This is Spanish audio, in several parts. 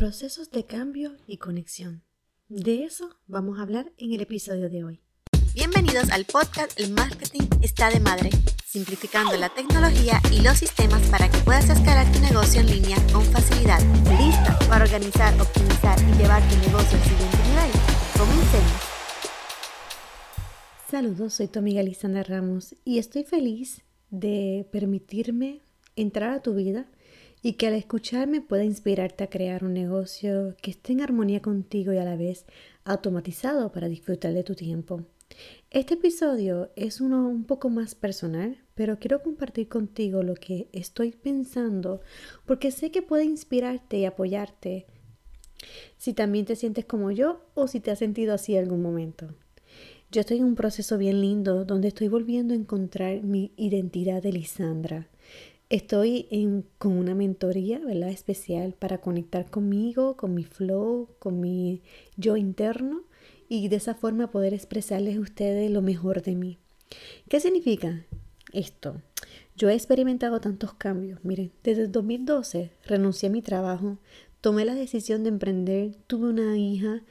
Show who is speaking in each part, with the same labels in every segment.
Speaker 1: Procesos de cambio y conexión. De eso vamos a hablar en el episodio de hoy.
Speaker 2: Bienvenidos al podcast El Marketing está de madre, simplificando la tecnología y los sistemas para que puedas escalar tu negocio en línea con facilidad. ¿Lista para organizar, optimizar y llevar tu negocio al siguiente nivel? Comencemos.
Speaker 1: Saludos, soy tu amiga Lisandra Ramos y estoy feliz de permitirme entrar a tu vida y que al escucharme pueda inspirarte a crear un negocio que esté en armonía contigo y a la vez automatizado para disfrutar de tu tiempo. Este episodio es uno un poco más personal, pero quiero compartir contigo lo que estoy pensando porque sé que puede inspirarte y apoyarte si también te sientes como yo o si te has sentido así algún momento. Yo estoy en un proceso bien lindo donde estoy volviendo a encontrar mi identidad de Lisandra. Estoy con una mentoría, ¿verdad? Especial para conectar conmigo, con mi flow, con mi yo interno y de esa forma poder expresarles a ustedes lo mejor de mí. ¿Qué significa esto? Yo he experimentado tantos cambios. Miren, desde el 2012 renuncié a mi trabajo, tomé la decisión de emprender, tuve una hija,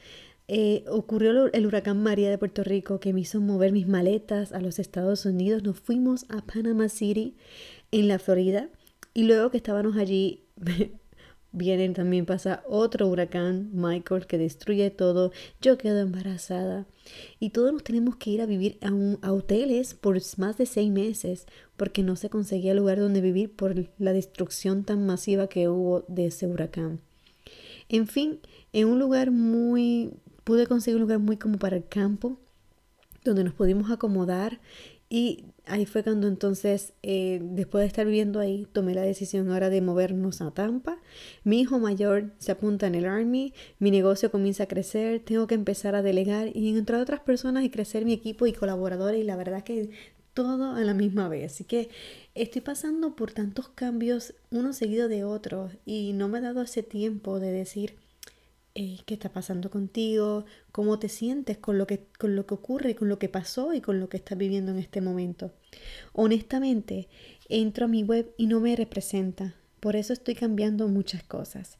Speaker 1: eh, ocurrió el huracán María de Puerto Rico que me hizo mover mis maletas a los Estados Unidos. Nos fuimos a Panama City en la Florida. Y luego que estábamos allí, vienen también pasa otro huracán, Michael, que destruye todo. Yo quedo embarazada. Y todos nos tenemos que ir a vivir a, un, a hoteles por más de seis meses, porque no se conseguía lugar donde vivir por la destrucción tan masiva que hubo de ese huracán. En fin, en un lugar muy, pude conseguir un lugar muy como para el campo, donde nos pudimos acomodar y ahí fue cuando entonces, eh, después de estar viviendo ahí, tomé la decisión ahora de movernos a Tampa. Mi hijo mayor se apunta en el Army, mi negocio comienza a crecer, tengo que empezar a delegar y encontrar otras personas y crecer mi equipo y colaboradores y la verdad que todo a la misma vez. Así que estoy pasando por tantos cambios, uno seguido de otro, y no me he dado ese tiempo de decir, eh, qué está pasando contigo, cómo te sientes con lo, que, con lo que ocurre, con lo que pasó y con lo que estás viviendo en este momento. Honestamente, entro a mi web y no me representa. Por eso estoy cambiando muchas cosas.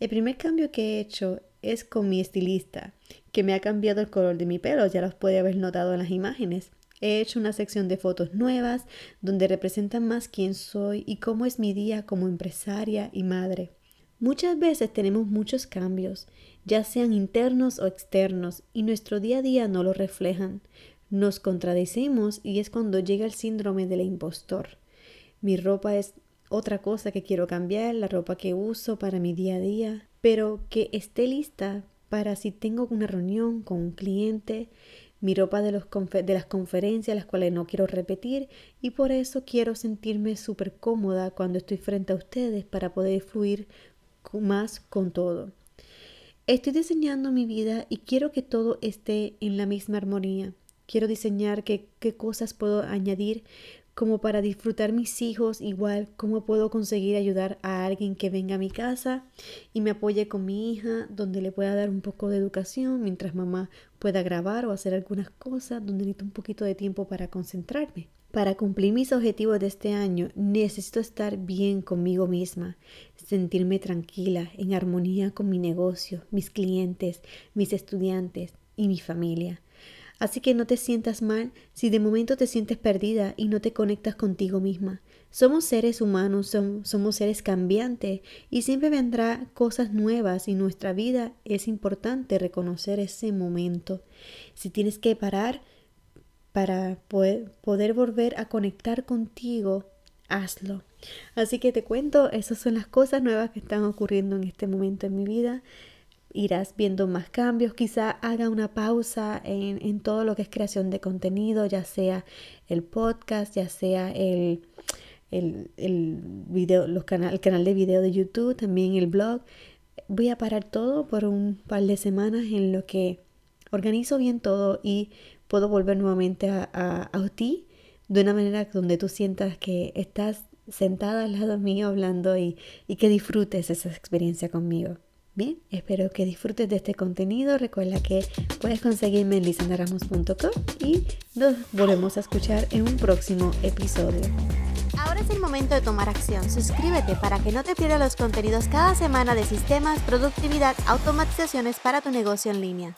Speaker 1: El primer cambio que he hecho es con mi estilista, que me ha cambiado el color de mi pelo, ya los puede haber notado en las imágenes. He hecho una sección de fotos nuevas donde representan más quién soy y cómo es mi día como empresaria y madre. Muchas veces tenemos muchos cambios, ya sean internos o externos, y nuestro día a día no lo reflejan. Nos contradecimos y es cuando llega el síndrome del impostor. Mi ropa es otra cosa que quiero cambiar, la ropa que uso para mi día a día, pero que esté lista para si tengo una reunión con un cliente, mi ropa de las conferencias, las cuales no quiero repetir, y por eso quiero sentirme súper cómoda cuando estoy frente a ustedes para poder fluir más con todo. Estoy diseñando mi vida y quiero que todo esté en la misma armonía. Quiero diseñar qué, qué cosas puedo añadir como para disfrutar mis hijos, igual cómo puedo conseguir ayudar a alguien que venga a mi casa y me apoye con mi hija, donde le pueda dar un poco de educación mientras mamá pueda grabar o hacer algunas cosas, donde necesito un poquito de tiempo para concentrarme. Para cumplir mis objetivos de este año necesito estar bien conmigo misma, sentirme tranquila, en armonía con mi negocio, mis clientes, mis estudiantes y mi familia. Así que no te sientas mal si de momento te sientes perdida y no te conectas contigo misma. Somos seres humanos, somos seres cambiantes y siempre vendrá cosas nuevas y nuestra vida es importante reconocer ese momento. Si tienes que parar, para poder, poder volver a conectar contigo, hazlo. Así que te cuento, esas son las cosas nuevas que están ocurriendo en este momento en mi vida. Irás viendo más cambios, quizá haga una pausa en, en todo lo que es creación de contenido, ya sea el podcast, ya sea el, el, el, video, los canal, el canal de video de YouTube, también el blog. Voy a parar todo por un par de semanas en lo que organizo bien todo y puedo volver nuevamente a, ti de una manera donde tú sientas que estás sentada al lado mío hablando y, y que disfrutes esa experiencia conmigo. Bien, espero que disfrutes de este contenido. Recuerda que puedes conseguirme en lisandaramos.com y nos volvemos a escuchar en un próximo episodio.
Speaker 2: Ahora es el momento de tomar acción. Suscríbete para que no te pierdas los contenidos cada semana de sistemas, productividad, automatizaciones para tu negocio en línea.